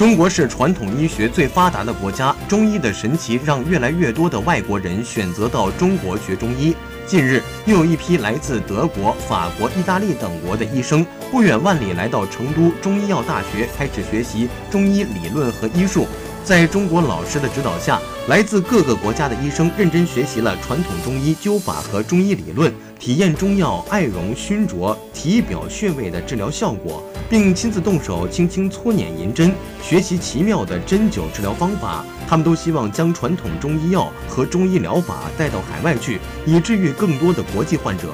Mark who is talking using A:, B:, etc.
A: 中国是传统医学最发达的国家，中医的神奇让越来越多的外国人选择到中国学中医。近日，又有一批来自德国、法国、意大利等国的医生不远万里来到成都中医药大学，开始学习中医理论和医术。在中国老师的指导下，来自各个国家的医生认真学习了传统中医灸法和中医理论，体验中药艾绒熏灼体表穴位的治疗效果，并亲自动手轻轻搓捻银针，学习奇妙的针灸治疗方法。他们都希望将传统中医药和中医疗法带到海外去，以治愈更多的国际患者。